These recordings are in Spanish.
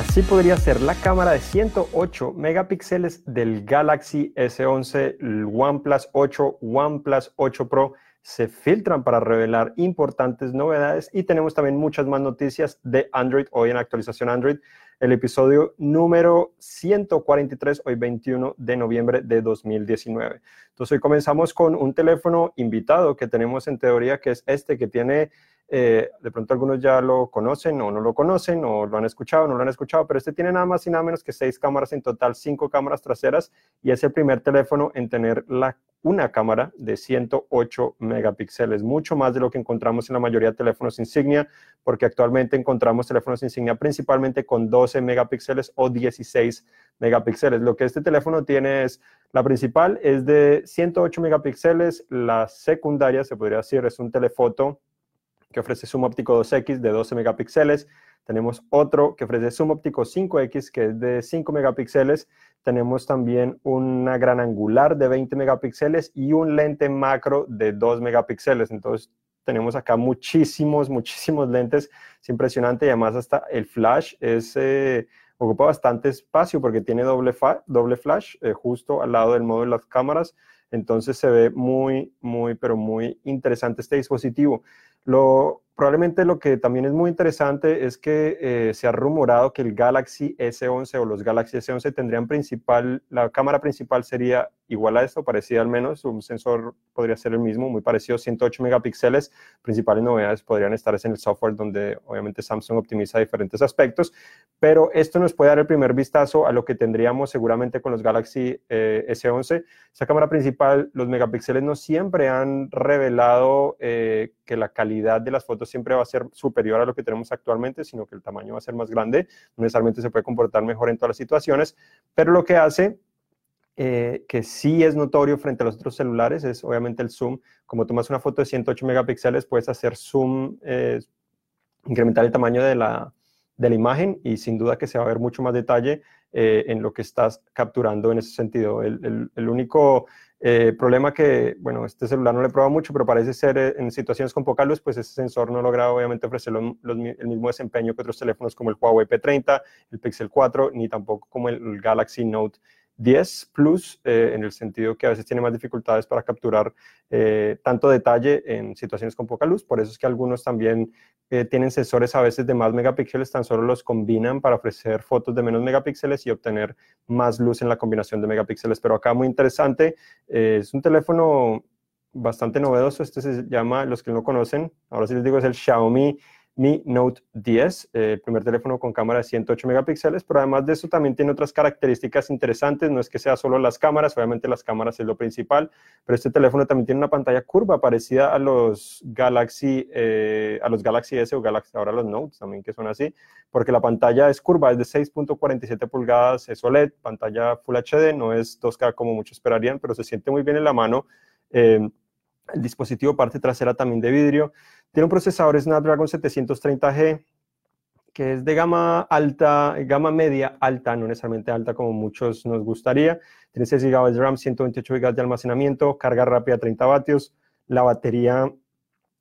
Así podría ser la cámara de 108 megapíxeles del Galaxy S11, el OnePlus 8, OnePlus 8 Pro se filtran para revelar importantes novedades y tenemos también muchas más noticias de Android hoy en actualización Android, el episodio número 143, hoy 21 de noviembre de 2019. Entonces hoy comenzamos con un teléfono invitado que tenemos en teoría que es este que tiene eh, de pronto algunos ya lo conocen o no lo conocen o lo han escuchado o no lo han escuchado, pero este tiene nada más y nada menos que seis cámaras en total, cinco cámaras traseras y es el primer teléfono en tener la, una cámara de 108 megapíxeles, mucho más de lo que encontramos en la mayoría de teléfonos insignia, porque actualmente encontramos teléfonos insignia principalmente con 12 megapíxeles o 16 megapíxeles. Lo que este teléfono tiene es, la principal es de 108 megapíxeles, la secundaria se podría decir es un telefoto que ofrece zoom óptico 2X de 12 megapíxeles. Tenemos otro que ofrece zoom óptico 5X, que es de 5 megapíxeles. Tenemos también una gran angular de 20 megapíxeles y un lente macro de 2 megapíxeles. Entonces, tenemos acá muchísimos, muchísimos lentes. Es impresionante y además hasta el flash es, eh, ocupa bastante espacio porque tiene doble, doble flash eh, justo al lado del modo de las cámaras. Entonces se ve muy, muy, pero muy interesante este dispositivo. Lo, probablemente lo que también es muy interesante es que eh, se ha rumorado que el Galaxy S11 o los Galaxy S11 tendrían principal, la cámara principal sería igual a esto, parecida al menos, un sensor podría ser el mismo, muy parecido, 108 megapíxeles. Principales novedades podrían estar en el software donde obviamente Samsung optimiza diferentes aspectos, pero esto nos puede dar el primer vistazo a lo que tendríamos seguramente con los Galaxy eh, S11. Esa cámara principal, los megapíxeles no siempre han revelado eh, que la calidad de las fotos siempre va a ser superior a lo que tenemos actualmente, sino que el tamaño va a ser más grande, no necesariamente se puede comportar mejor en todas las situaciones, pero lo que hace eh, que sí es notorio frente a los otros celulares es obviamente el zoom. Como tomas una foto de 108 megapíxeles, puedes hacer zoom, eh, incrementar el tamaño de la, de la imagen y sin duda que se va a ver mucho más detalle eh, en lo que estás capturando en ese sentido. El, único eh, problema que, bueno, este celular no le prueba mucho, pero parece ser eh, en situaciones con poca luz, pues ese sensor no logra obviamente ofrecer el mismo desempeño que otros teléfonos como el Huawei P30, el Pixel 4, ni tampoco como el Galaxy Note 10 Plus, eh, en el sentido que a veces tiene más dificultades para capturar eh, tanto detalle en situaciones con poca luz. Por eso es que algunos también eh, tienen sensores a veces de más megapíxeles, tan solo los combinan para ofrecer fotos de menos megapíxeles y obtener más luz en la combinación de megapíxeles. Pero acá muy interesante, es un teléfono bastante novedoso, este se llama, los que no conocen, ahora sí les digo, es el Xiaomi mi Note 10, eh, el primer teléfono con cámara de 108 megapíxeles, pero además de eso también tiene otras características interesantes, no es que sea solo las cámaras, obviamente las cámaras es lo principal, pero este teléfono también tiene una pantalla curva parecida a los Galaxy, eh, a los Galaxy S o Galaxy, ahora los Notes también que son así, porque la pantalla es curva, es de 6.47 pulgadas, es OLED, pantalla Full HD, no es 2K como muchos esperarían, pero se siente muy bien en la mano. Eh, el dispositivo parte trasera también de vidrio. Tiene un procesador Snapdragon 730G que es de gama alta, gama media alta, no necesariamente alta como muchos nos gustaría. Tiene 6 GB de RAM, 128 GB de almacenamiento, carga rápida 30 vatios. La batería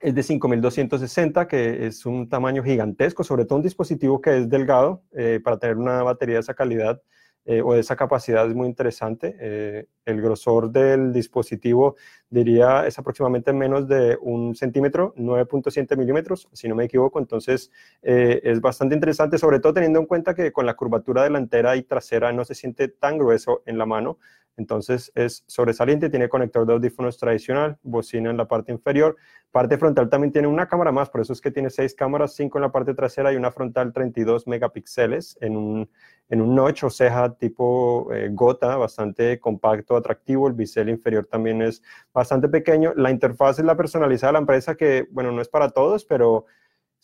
es de 5260, que es un tamaño gigantesco, sobre todo un dispositivo que es delgado, eh, para tener una batería de esa calidad eh, o esa capacidad es muy interesante. Eh, el grosor del dispositivo, diría, es aproximadamente menos de un centímetro, 9.7 milímetros, si no me equivoco. Entonces, eh, es bastante interesante, sobre todo teniendo en cuenta que con la curvatura delantera y trasera no se siente tan grueso en la mano. Entonces es sobresaliente, tiene conector de audífonos tradicional, bocina en la parte inferior. Parte frontal también tiene una cámara más, por eso es que tiene seis cámaras, cinco en la parte trasera y una frontal 32 megapíxeles en un, en un notch o ceja tipo eh, gota, bastante compacto, atractivo. El bisel inferior también es bastante pequeño. La interfaz es la personalizada de la empresa que, bueno, no es para todos, pero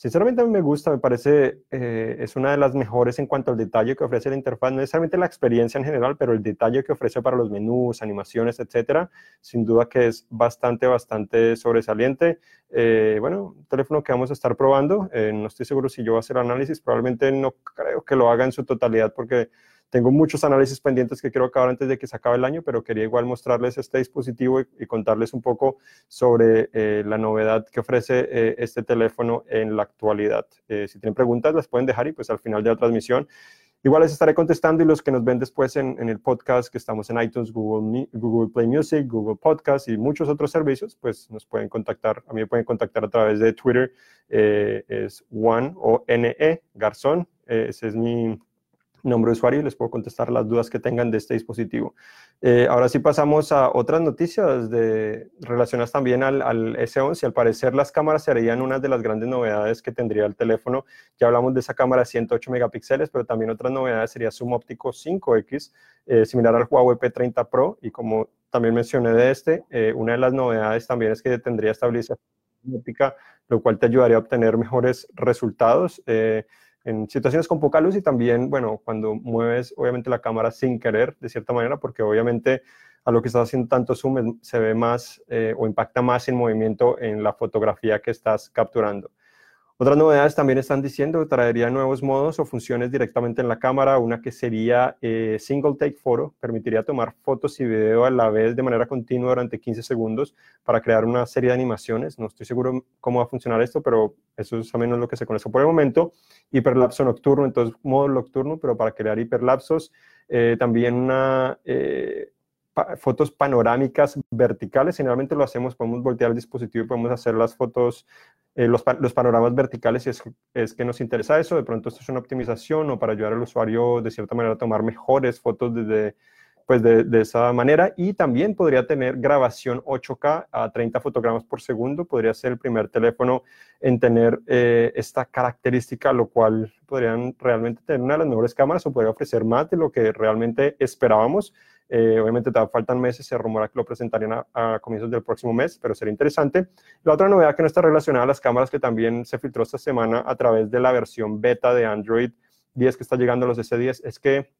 Sinceramente a mí me gusta, me parece, eh, es una de las mejores en cuanto al detalle que ofrece la interfaz, no necesariamente la experiencia en general, pero el detalle que ofrece para los menús, animaciones, etcétera, sin duda que es bastante, bastante sobresaliente. Eh, bueno, teléfono que vamos a estar probando, eh, no estoy seguro si yo voy a análisis, probablemente no creo que lo haga en su totalidad porque tengo muchos análisis pendientes que quiero acabar antes de que se acabe el año, pero quería igual mostrarles este dispositivo y, contarles un poco sobre eh, la novedad que ofrece eh, este teléfono en la actualidad. Eh, si tienen preguntas, las pueden dejar y pues al final de la transmisión Igual les estaré contestando y los que nos ven después en, el podcast, que estamos en iTunes, Google, Google Play Music, Google Podcast y muchos otros servicios, pues nos pueden contactar. A mí me pueden contactar a través de Twitter, eh, es One o NE Garzón. Eh, ese es mi, nombre de usuario y les puedo contestar las dudas que tengan de este dispositivo. Eh, ahora sí pasamos a otras noticias de, relacionadas también al, S11. Al parecer las cámaras serían una de las grandes novedades que tendría el teléfono. Ya hablamos de esa cámara de 108 megapíxeles, pero también otras novedades sería zoom óptico 5X, eh, similar al Huawei P30 Pro. Y como también mencioné de este, eh, una de las novedades también es que tendría estabilización óptica, lo cual te ayudaría a obtener mejores resultados en situaciones con poca luz y también, bueno, cuando mueves obviamente la cámara sin querer, de cierta manera, porque obviamente a lo que estás haciendo tanto zoom se ve más eh, o impacta más en movimiento en la fotografía que estás capturando. Otras novedades también están diciendo que traería nuevos modos o funciones directamente en la cámara. Una que sería eh, Single Take Photo, permitiría tomar fotos y video a la vez de manera continua durante 15 segundos para crear una serie de animaciones. No estoy seguro cómo va a funcionar esto, pero eso es al menos lo que se conoce por el momento. Hiperlapso nocturno, entonces modo nocturno, pero para crear hiperlapsos. Eh, también una... Eh, fotos panorámicas verticales. Generalmente lo hacemos, podemos voltear el dispositivo y podemos hacer las fotos, eh, los, los, panoramas verticales si es, es, que nos interesa eso. De pronto esto es una optimización o para ayudar al usuario de cierta manera a tomar mejores fotos desde, pues de, de, esa manera. Y también podría tener grabación 8K a 30 fotogramas por segundo. Podría ser el primer teléfono en tener eh, esta característica, lo cual podrían realmente tener una de las mejores cámaras o podría ofrecer más de lo que realmente esperábamos. Eh, obviamente te faltan meses, se rumora que lo presentarían a, comienzos del próximo mes, pero sería interesante. La otra novedad que no está relacionada a las cámaras, que también se filtró esta semana a través de la versión beta de Android 10 que está llegando a los S10, es que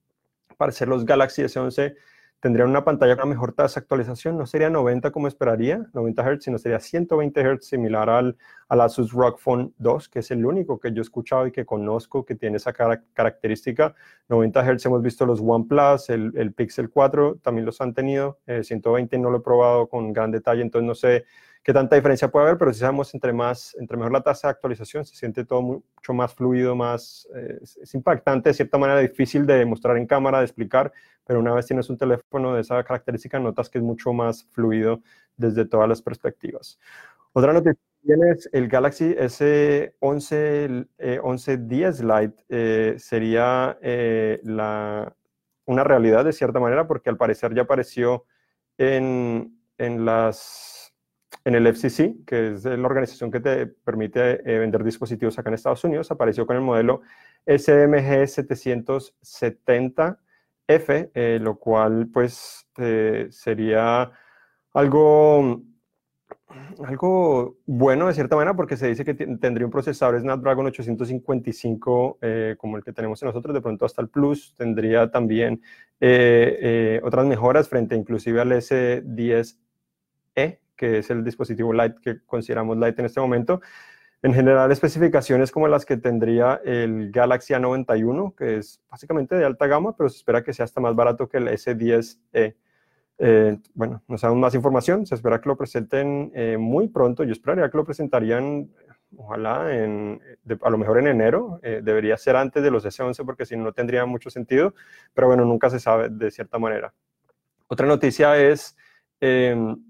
para ser los Galaxy S11 tendrían una pantalla con una mejor tasa de actualización, no sería 90 como esperaría, 90 Hz, sino sería 120 Hz, similar al, al Asus ROG Phone 2, que es el único que yo he escuchado y que conozco que tiene esa característica. 90 Hz hemos visto los OnePlus, el, el Pixel 4 también los han tenido, 120 eh, no lo he probado con gran detalle, entonces no sé qué tanta diferencia puede haber, pero si sabemos entre, más, entre mejor la tasa de actualización, se siente todo mucho más fluido, más, eh, es, impactante, de cierta manera difícil de mostrar en cámara, de explicar, pero una vez tienes un teléfono de esa característica, notas que es mucho más fluido desde todas las perspectivas. Otra noticia tienes el Galaxy S11, eh, 1110 Lite, eh, sería eh, la, una realidad de cierta manera, porque al parecer ya apareció en, en las en el FCC, que es la organización que te permite eh, vender dispositivos acá en Estados Unidos, apareció con el modelo SMG 770F, eh, lo cual pues eh, sería algo, algo bueno de cierta manera porque se dice que tendría un procesador Snapdragon 855 como el que tenemos nosotros, de pronto hasta el Plus, tendría también otras mejoras frente inclusive al S10E, que es el dispositivo Lite que consideramos Lite en este momento. En general, especificaciones como las que tendría el Galaxy A91, que es básicamente de alta gama, pero se espera que sea hasta más barato que el S10e. Eh, bueno, no sabemos más información, se espera que lo presenten eh, muy pronto. Yo esperaría que lo presentarían, ojalá, a lo mejor en enero. Eh, debería ser antes de los S11 porque si no, no tendría mucho sentido, pero bueno, nunca se sabe de cierta manera. Otra noticia es em,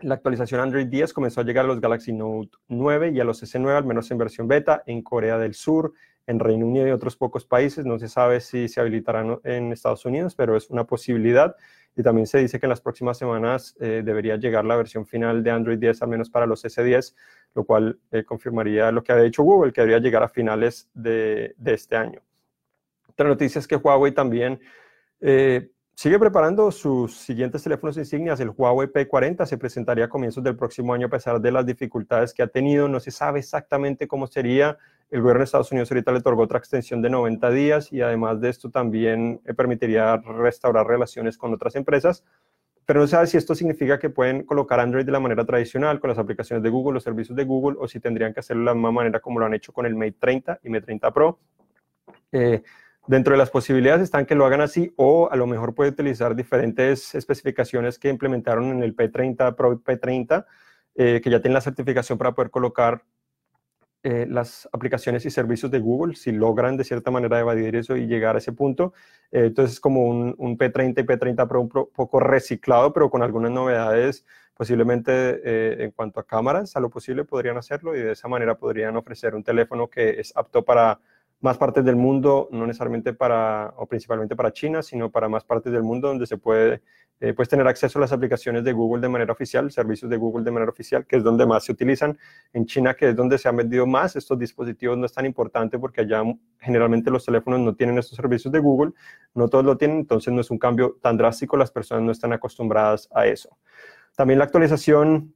la actualización Android 10 comenzó a llegar a los Galaxy Note 9 y a los S9, al menos en versión beta, en Corea del Sur, en Reino Unido y otros pocos países. No se sabe si se habilitarán en Estados Unidos, pero es una posibilidad. Y también se dice que en las próximas semanas eh, debería llegar la versión final de Android 10, al menos para los S10, lo cual eh, confirmaría lo que había dicho Google, que debería llegar a finales de, este año. Otra noticia es que Huawei también eh, Sigue preparando sus siguientes teléfonos insignias. El Huawei P40 se presentaría a comienzos del próximo año a pesar de las dificultades que ha tenido. No se sabe exactamente cómo sería. El gobierno de Estados Unidos ahorita le otorgó otra extensión de 90 días y además de esto también eh, permitiría restaurar relaciones con otras empresas. Pero no se sabe si esto significa que pueden colocar Android de la manera tradicional con las aplicaciones de Google, los servicios de Google, o si tendrían que hacerlo de la misma manera como lo han hecho con el Mate 30 y Mate 30 Pro. Eh, Dentro de las posibilidades están que lo hagan así o a lo mejor puede utilizar diferentes especificaciones que implementaron en el P30 Pro P30, eh, que ya tienen la certificación para poder colocar eh, las aplicaciones y servicios de Google, si logran de cierta manera evadir eso y llegar a ese punto. Eh, entonces es como un, P30 y P30 Pro un poco reciclado, pero con algunas novedades posiblemente eh, en cuanto a cámaras, a lo posible podrían hacerlo y de esa manera podrían ofrecer un teléfono que es apto para más partes del mundo, no necesariamente para, o principalmente para China, sino para más partes del mundo donde se puede eh, puedes tener acceso a las aplicaciones de Google de manera oficial, servicios de Google de manera oficial, que es donde más se utilizan. En China, que es donde se han vendido más, estos dispositivos no es tan importante porque allá generalmente los teléfonos no tienen estos servicios de Google, no todos lo tienen, entonces no es un cambio tan drástico, las personas no están acostumbradas a eso. También la actualización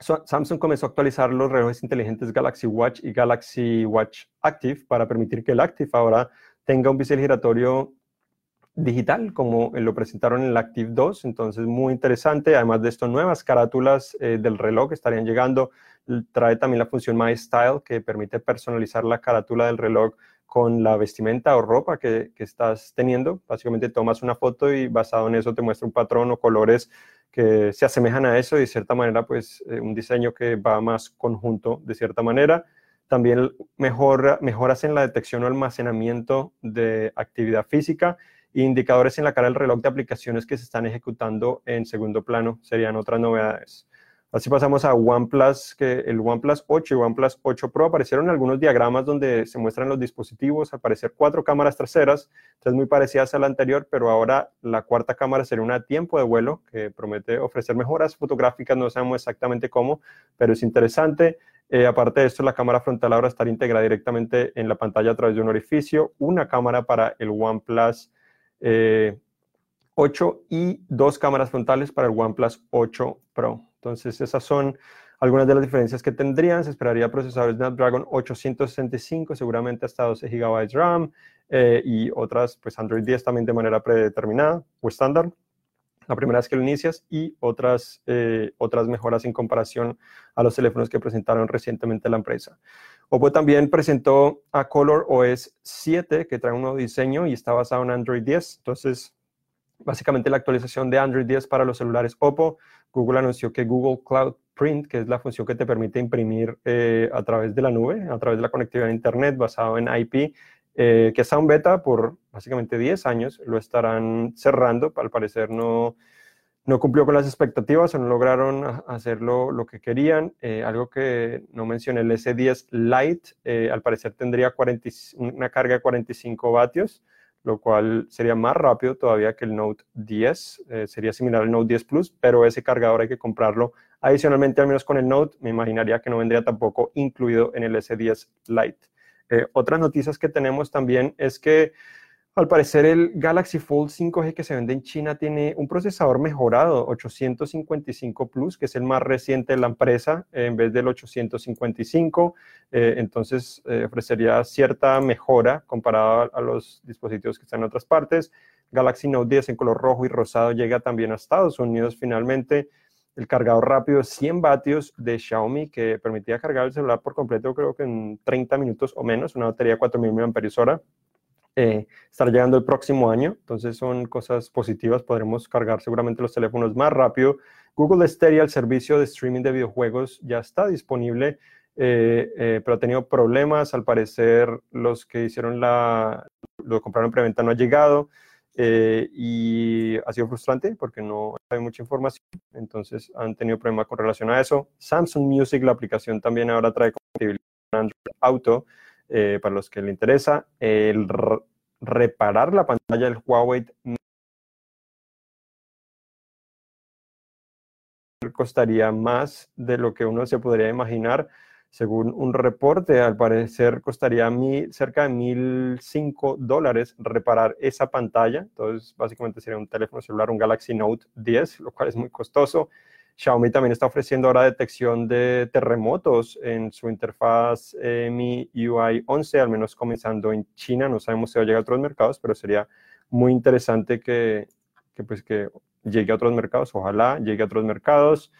Samsung comenzó a actualizar los relojes inteligentes Galaxy Watch y Galaxy Watch Active para permitir que el Active ahora tenga un bisel giratorio digital, como lo presentaron en el Active 2, entonces muy interesante. Además de esto, nuevas carátulas eh, del reloj estarían llegando. Trae también la función My Style, que permite personalizar la carátula del reloj con la vestimenta o ropa que, estás teniendo. Básicamente tomas una foto y basado en eso te muestra un patrón o colores que se asemejan a eso y de cierta manera, pues eh, un diseño que va más conjunto de cierta manera. También mejor, mejoras en la detección o almacenamiento de actividad física indicadores en la cara del reloj de aplicaciones que se están ejecutando en segundo plano serían otras novedades. Así pasamos a OnePlus, que el OnePlus 8 y OnePlus 8 Pro. Aparecieron algunos diagramas donde se muestran los dispositivos, al parecer cuatro cámaras traseras, tres muy parecidas a la anterior, pero ahora la cuarta cámara sería una tiempo de vuelo que promete ofrecer mejoras fotográficas, no sabemos exactamente cómo, pero es interesante. Eh, aparte de esto, la cámara frontal ahora estará integrada directamente en la pantalla a través de un orificio, una cámara para el OnePlus 8 eh, y dos cámaras frontales para el OnePlus 8 Pro. Entonces, esas son algunas de las diferencias que tendrían. Se esperaría procesadores Snapdragon 865, seguramente hasta 12 GB RAM eh, y otras, pues Android 10 también de manera predeterminada o estándar. La primera vez que lo inicias y otras, eh, otras mejoras en comparación a los teléfonos que presentaron recientemente la empresa. Oppo también presentó a Color OS 7, que trae un nuevo diseño y está basado en Android 10. Entonces, básicamente la actualización de Android 10 para los celulares Oppo. Google anunció que Google Cloud Print, que es la función que te permite imprimir eh, a través de la nube, a través de la conectividad a Internet basado en IP, eh, que está en beta por básicamente 10 años, lo estarán cerrando. Al parecer no no cumplió con las expectativas o no lograron hacerlo lo que querían. Eh, algo que no mencioné, el S10 Lite, al parecer tendría una carga de 45 vatios, lo cual sería más rápido todavía que el Note 10. Eh, sería similar al Note 10 Plus, pero ese cargador hay que comprarlo adicionalmente, al menos con el Note. Me imaginaría que no vendría tampoco incluido en el S10 Lite. otras noticias que tenemos también es que al parecer el Galaxy Fold 5G que se vende en China tiene un procesador mejorado, 855 Plus, que es el más reciente de la empresa, en vez del 855. Eh, entonces eh, ofrecería cierta mejora comparado a, los dispositivos que están en otras partes. Galaxy Note 10 en color rojo y rosado llega también a Estados Unidos finalmente. El cargador rápido 100 vatios de Xiaomi que permitía cargar el celular por completo creo que en 30 minutos o menos, una batería de 4000 mAh eh, estar llegando el próximo año. Entonces son cosas positivas. Podremos cargar seguramente los teléfonos más rápido. Google Stadia, el servicio de streaming de videojuegos, ya está disponible, eh, eh, pero ha tenido problemas. Al parecer, los que hicieron la, lo compraron en preventa no ha llegado. y ha sido frustrante porque no hay mucha información, entonces han tenido problemas con relación a eso. Samsung Music, la aplicación también ahora trae compatibilidad con Android Auto, eh, para los que le interesa, el reparar la pantalla del Huawei costaría más de lo que uno se podría imaginar. Según un reporte, al parecer costaría cerca de 1.005 dólares reparar esa pantalla. Entonces, básicamente sería un teléfono celular, un Galaxy Note 10, lo cual es muy costoso. Xiaomi también está ofreciendo ahora detección de terremotos en su interfaz eh, Mi UI 11, al menos comenzando en China. No sabemos si va a llegar a otros mercados, pero sería muy interesante que, pues, que llegue a otros mercados. Ojalá llegue a otros mercados.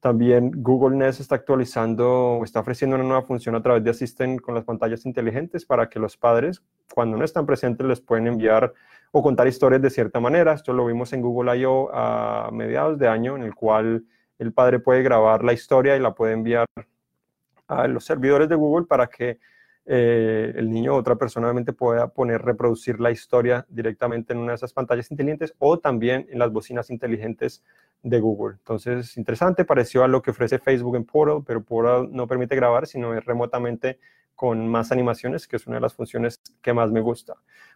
También Google Nest está actualizando, está ofreciendo una nueva función a través de Assistant con las pantallas inteligentes para que los padres, cuando no están presentes, les pueden enviar o contar historias de cierta manera. Esto lo vimos en Google I.O. a mediados de año, en el cual el padre puede grabar la historia y la puede enviar a los servidores de Google para que eh, el niño o otra persona obviamente pueda poner, reproducir la historia directamente en una de esas pantallas inteligentes o también en las bocinas inteligentes de Google. Entonces, interesante, pareció a lo que ofrece Facebook en Portal, pero Portal no permite grabar, sino es remotamente con más animaciones, que es una de las funciones que más me gusta.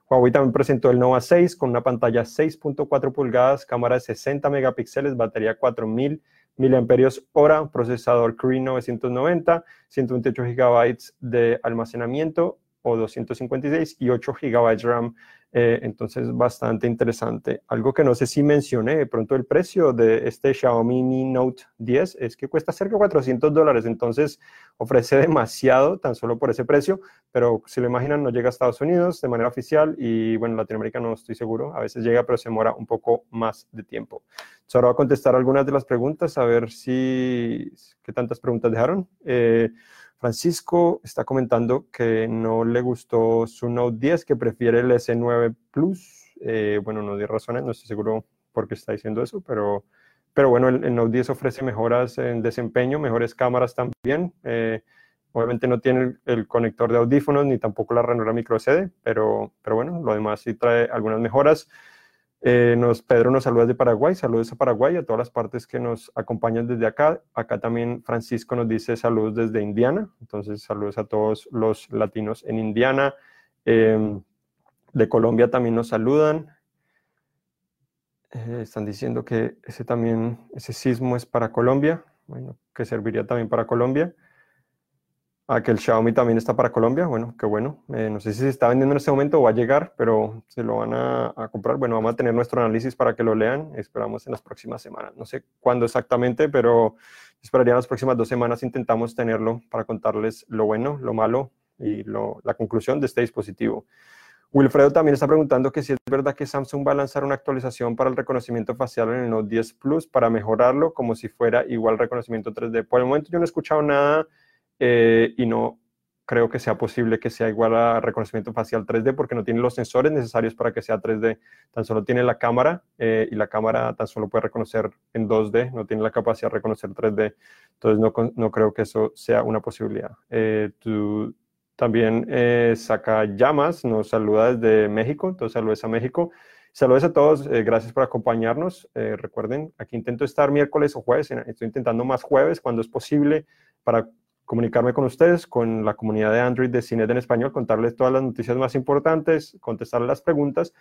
Huawei también presentó el Nova 6 con una pantalla 6.4 pulgadas, cámara de 60 megapíxeles, batería 4000 miliamperios hora, procesador Cree 990, 128 gigabytes de almacenamiento o 256 y 8 gigabytes RAM eh, entonces, bastante interesante. Algo que no sé si mencioné, de pronto el precio de este Xiaomi Mi Note 10 es que cuesta cerca de 400 dólares, entonces ofrece demasiado tan solo por ese precio, pero si lo imaginan no llega a Estados Unidos de manera oficial y bueno, Latinoamérica no estoy seguro, a veces llega pero se demora un poco más de tiempo. ahora voy a contestar algunas de las preguntas, a ver si, qué tantas preguntas dejaron. Eh, Francisco está comentando que no le gustó su Note 10, que prefiere el S9 Plus. Eh, bueno, no dio razones, no estoy seguro por qué está diciendo eso, pero, pero bueno, el, Note 10 ofrece mejoras en desempeño, mejores cámaras también. Eh, obviamente no tiene el, conector de audífonos ni tampoco la ranura micro CD, pero, pero bueno, lo demás sí trae algunas mejoras. Eh, nos, Pedro nos saluda de Paraguay, saludos a Paraguay, a todas las partes que nos acompañan desde acá. Acá también Francisco nos dice saludos desde Indiana, entonces saludos a todos los latinos en Indiana. Em, de Colombia también nos saludan. Eh, están diciendo que ese también, ese sismo es para Colombia, bueno, que serviría también para Colombia. Ah, que el Xiaomi también está para Colombia. Bueno, qué bueno. Eh, no sé si se está vendiendo en este momento o va a llegar, pero se lo van a, comprar. Bueno, vamos a tener nuestro análisis para que lo lean. Esperamos en las próximas semanas. No sé cuándo exactamente, pero esperaría las próximas dos semanas intentamos tenerlo para contarles lo bueno, lo malo y la conclusión de este dispositivo. Wilfredo también está preguntando que si es verdad que Samsung va a lanzar una actualización para el reconocimiento facial en el Note 10 Plus para mejorarlo como si fuera igual reconocimiento 3D. Por el momento yo no he escuchado nada eh, y no creo que sea posible que sea igual a reconocimiento facial 3D porque no tiene los sensores necesarios para que sea 3D. Tan solo tiene la cámara eh, y la cámara tan solo puede reconocer en 2D, no tiene la capacidad de reconocer 3D. Entonces no, no creo que eso sea una posibilidad. Eh, tú, también saca llamas, nos saluda desde México, entonces saludos a México. Saludos a todos, gracias por acompañarnos. recuerden, aquí intento estar miércoles o jueves, estoy intentando más jueves cuando es posible para comunicarme con ustedes, con la comunidad de Android de Cinet en español, contarles todas las noticias más importantes, contestar las preguntas.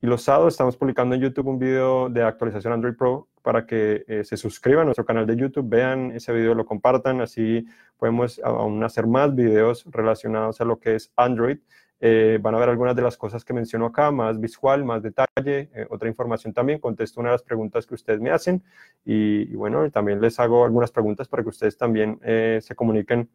Y los sábados estamos publicando en YouTube un video de actualización Android Pro para que eh, se suscriban a nuestro canal de YouTube, vean ese video, lo compartan, así podemos aún hacer más videos relacionados a lo que es Android. Eh, van a ver algunas de las cosas que menciono acá, más visual, más detalle, eh, otra información también. Contesto una de las preguntas que ustedes me hacen y, bueno, también les hago algunas preguntas para que ustedes también eh, se comuniquen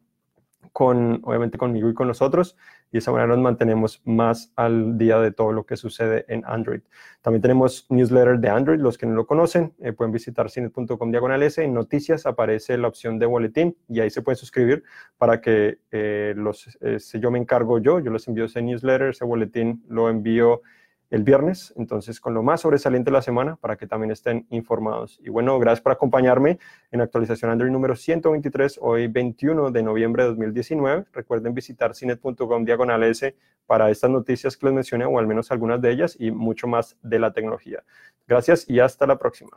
con, obviamente conmigo y con nosotros, y de esa manera nos mantenemos más al día de todo lo que sucede en Android. También tenemos newsletter de Android, los que no lo conocen, eh, pueden visitar cine.com diagonal S, en noticias aparece la opción de boletín y ahí se pueden suscribir para que eh, los, eh, si yo me encargo yo, yo les envío ese newsletter, ese boletín lo envío el viernes, entonces con lo más sobresaliente de la semana para que también estén informados. Y bueno, gracias por acompañarme en actualización Android número 123, hoy 21 de noviembre de 2019. Recuerden visitar cinet.com diagonal S para estas noticias que les mencioné o al menos algunas de ellas y mucho más de la tecnología. Gracias y hasta la próxima.